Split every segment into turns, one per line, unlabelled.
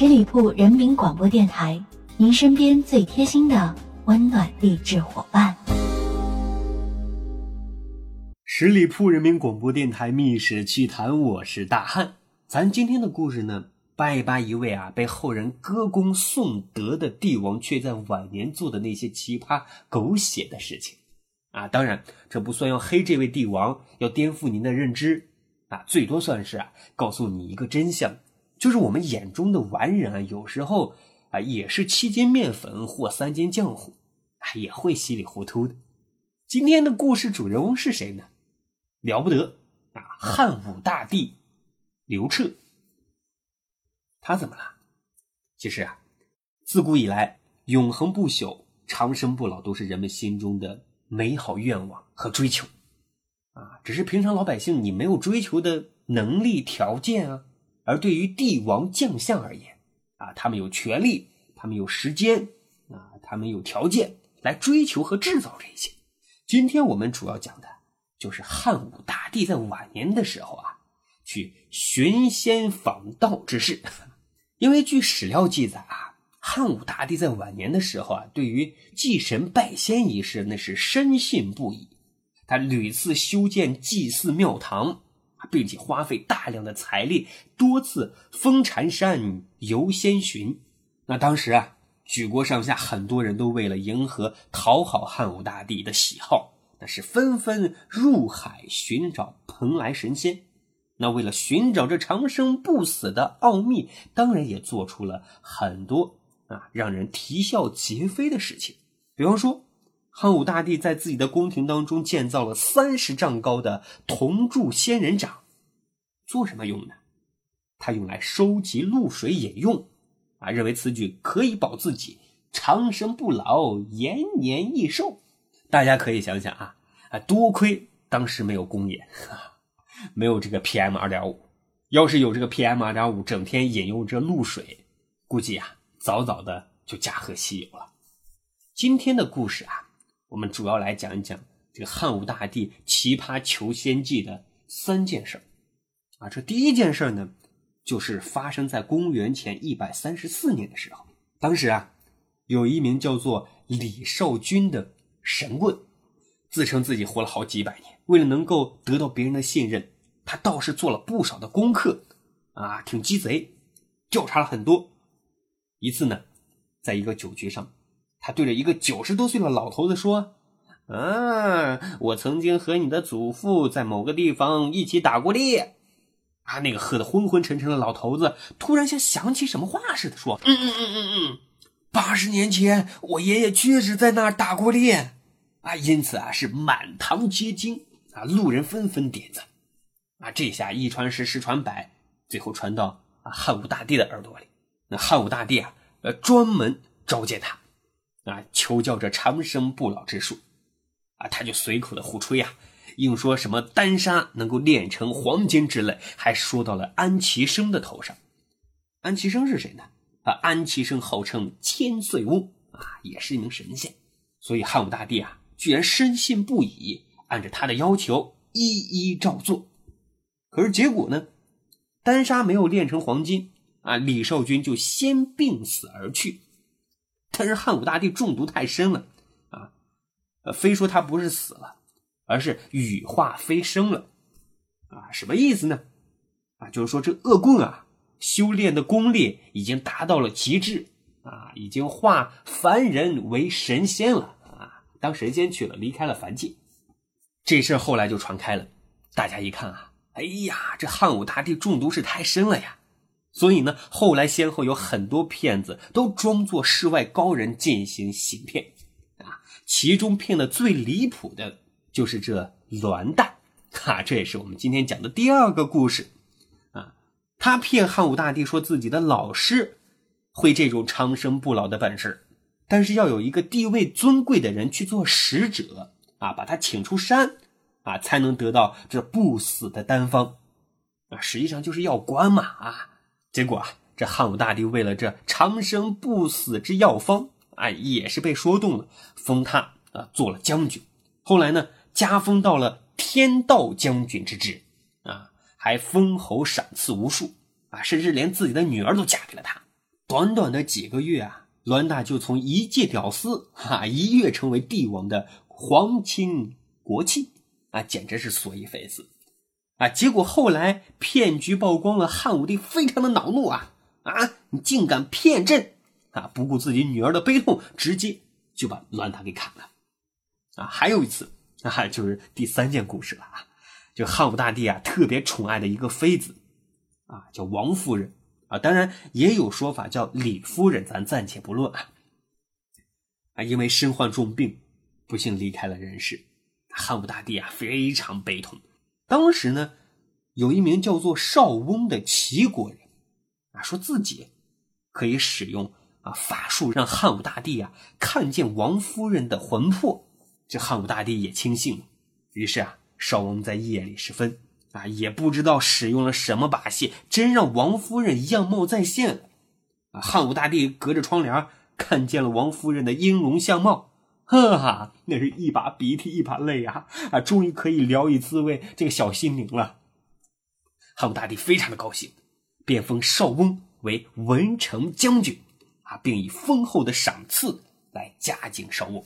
十里铺人民广播电台，您身边最贴心的温暖励志伙伴。
十里铺人民广播电台《密室趣谈》，我是大汉。咱今天的故事呢，扒一扒一位啊被后人歌功颂德的帝王，却在晚年做的那些奇葩狗血的事情啊。当然，这不算要黑这位帝王，要颠覆您的认知啊，最多算是啊告诉你一个真相。就是我们眼中的完人啊，有时候啊也是七斤面粉或三斤浆糊，啊也会稀里糊涂的。今天的故事主人翁是谁呢？了不得啊！汉武大帝刘彻，他怎么了？其实啊，自古以来，永恒不朽、长生不老都是人们心中的美好愿望和追求啊。只是平常老百姓你没有追求的能力条件啊。而对于帝王将相而言，啊，他们有权利，他们有时间，啊，他们有条件来追求和制造这一切。今天我们主要讲的就是汉武大帝在晚年的时候啊，去寻仙访道之事。因为据史料记载啊，汉武大帝在晚年的时候啊，对于祭神拜仙一事那是深信不疑，他屡次修建祭祀庙堂。并且花费大量的财力，多次封禅山游仙巡。那当时啊，举国上下很多人都为了迎合讨好汉武大帝的喜好，那是纷纷入海寻找蓬莱神仙。那为了寻找这长生不死的奥秘，当然也做出了很多啊让人啼笑皆非的事情。比方说，汉武大帝在自己的宫廷当中建造了三十丈高的铜铸仙人掌。做什么用呢？他用来收集露水饮用，啊，认为此举可以保自己长生不老、延年益寿。大家可以想想啊，啊，多亏当时没有工业，没有这个 PM 二点五。要是有这个 PM 二点五，整天饮用这露水，估计啊，早早的就驾鹤西游了。今天的故事啊，我们主要来讲一讲这个汉武大帝奇葩求仙记的三件事。啊，这第一件事呢，就是发生在公元前一百三十四年的时候。当时啊，有一名叫做李少君的神棍，自称自己活了好几百年。为了能够得到别人的信任，他倒是做了不少的功课，啊，挺鸡贼，调查了很多。一次呢，在一个酒局上，他对着一个九十多岁的老头子说：“啊，我曾经和你的祖父在某个地方一起打过猎。”啊，那个喝得昏昏沉沉的老头子突然像想起什么话似的说：“嗯嗯嗯嗯嗯，八十年前我爷爷确实在那儿打过猎啊，因此啊是满堂皆惊啊，路人纷纷点赞啊，这下一传十，十传百，最后传到啊汉武大帝的耳朵里。那汉武大帝啊，呃，专门召见他啊，求教这长生不老之术啊，他就随口的胡吹呀。”硬说什么丹砂能够炼成黄金之类，还说到了安其生的头上。安其生是谁呢？啊，安其生号称千岁翁啊，也是一名神仙。所以汉武大帝啊，居然深信不疑，按照他的要求一一照做。可是结果呢？丹砂没有炼成黄金啊，李少君就先病死而去。但是汉武大帝中毒太深了啊，呃，非说他不是死了。而是羽化飞升了，啊，什么意思呢？啊，就是说这恶棍啊，修炼的功力已经达到了极致，啊，已经化凡人为神仙了，啊，当神仙去了，离开了凡界。这事后来就传开了，大家一看啊，哎呀，这汉武大帝中毒是太深了呀，所以呢，后来先后有很多骗子都装作世外高人进行行骗，啊，其中骗的最离谱的。就是这栾旦，哈，这也是我们今天讲的第二个故事，啊，他骗汉武大帝说自己的老师会这种长生不老的本事，但是要有一个地位尊贵的人去做使者，啊，把他请出山，啊，才能得到这不死的丹方，啊，实际上就是要官嘛，啊，结果啊，这汉武大帝为了这长生不死之药方，啊，也是被说动了，封他啊做了将军，后来呢。加封到了天道将军之职，啊，还封侯赏赐无数，啊，甚至连自己的女儿都嫁给了他。短短的几个月啊，栾大就从一介屌丝哈 一跃成为帝王的皇亲国戚啊，简直是所以非死啊！结果后来骗局曝光了，汉武帝非常的恼怒啊啊！你竟敢骗朕啊！不顾自己女儿的悲痛，直接就把栾大给砍了啊！还有一次啊，就是第三件故事了啊，就汉武大帝啊特别宠爱的一个妃子啊，叫王夫人。啊，当然也有说法叫李夫人，咱暂且不论啊。啊，因为身患重病，不幸离开了人世。汉武大帝啊非常悲痛。当时呢，有一名叫做邵翁的齐国人，啊，说自己可以使用啊法术，让汉武大帝啊看见王夫人的魂魄。这汉武大帝也轻信了，于是啊，邵翁在夜里时分。啊，也不知道使用了什么把戏，真让王夫人样貌再现了。啊，汉武大帝隔着窗帘看见了王夫人的音容相貌，哈哈，那是一把鼻涕一把泪啊！啊，终于可以聊以自慰这个小心灵了。汉武大帝非常的高兴，便封邵翁为文成将军，啊，并以丰厚的赏赐来嘉奖邵翁。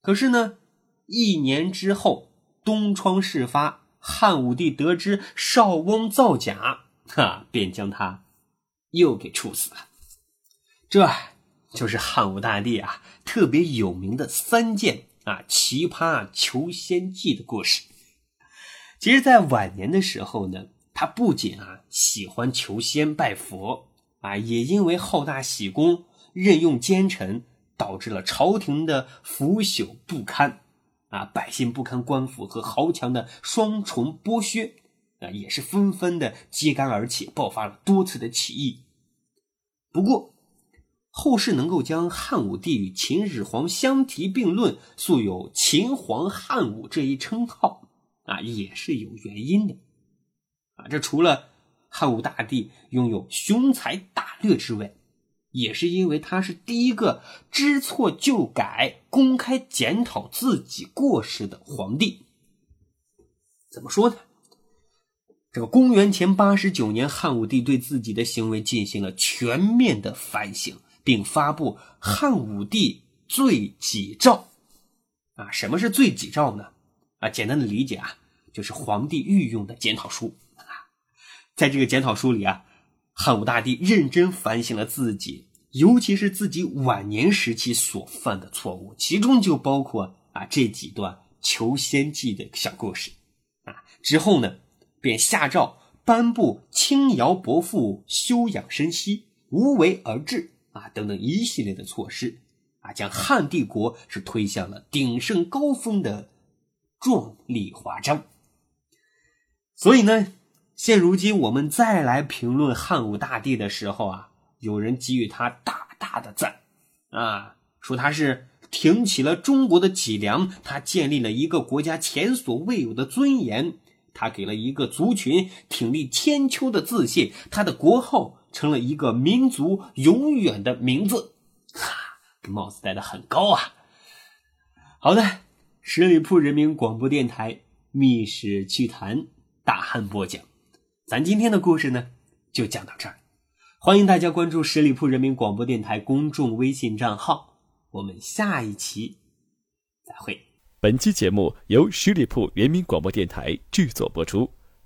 可是呢，一年之后，东窗事发。汉武帝得知邵翁造假，哈，便将他又给处死了。这就是汉武大帝啊特别有名的三件啊奇葩求仙记的故事。其实，在晚年的时候呢，他不仅啊喜欢求仙拜佛啊，也因为好大喜功、任用奸臣，导致了朝廷的腐朽不堪。啊，百姓不堪官府和豪强的双重剥削，啊，也是纷纷的揭竿而起，爆发了多次的起义。不过，后世能够将汉武帝与秦始皇相提并论，素有“秦皇汉武”这一称号，啊，也是有原因的。啊，这除了汉武大帝拥有雄才大略之外，也是因为他是第一个知错就改、公开检讨自己过失的皇帝。怎么说呢？这个公元前八十九年，汉武帝对自己的行为进行了全面的反省，并发布《汉武帝罪己诏》。啊，什么是罪己诏呢？啊，简单的理解啊，就是皇帝御用的检讨书。啊，在这个检讨书里啊。汉武大帝认真反省了自己，尤其是自己晚年时期所犯的错误，其中就包括啊这几段求仙记的小故事，啊之后呢，便下诏颁布轻徭薄赋、休养生息、无为而治啊等等一系列的措施，啊将汉帝国是推向了鼎盛高峰的壮丽华章。所以呢。现如今，我们再来评论汉武大帝的时候啊，有人给予他大大的赞，啊，说他是挺起了中国的脊梁，他建立了一个国家前所未有的尊严，他给了一个族群挺立千秋的自信，他的国号成了一个民族永远的名字，哈，帽子戴的很高啊。好的，十里铺人民广播电台《密史趣谈》大汉播讲。咱今天的故事呢，就讲到这儿。欢迎大家关注十里铺人民广播电台公众微信账号，我们下一期再会。
本期节目由十里铺人民广播电台制作播出。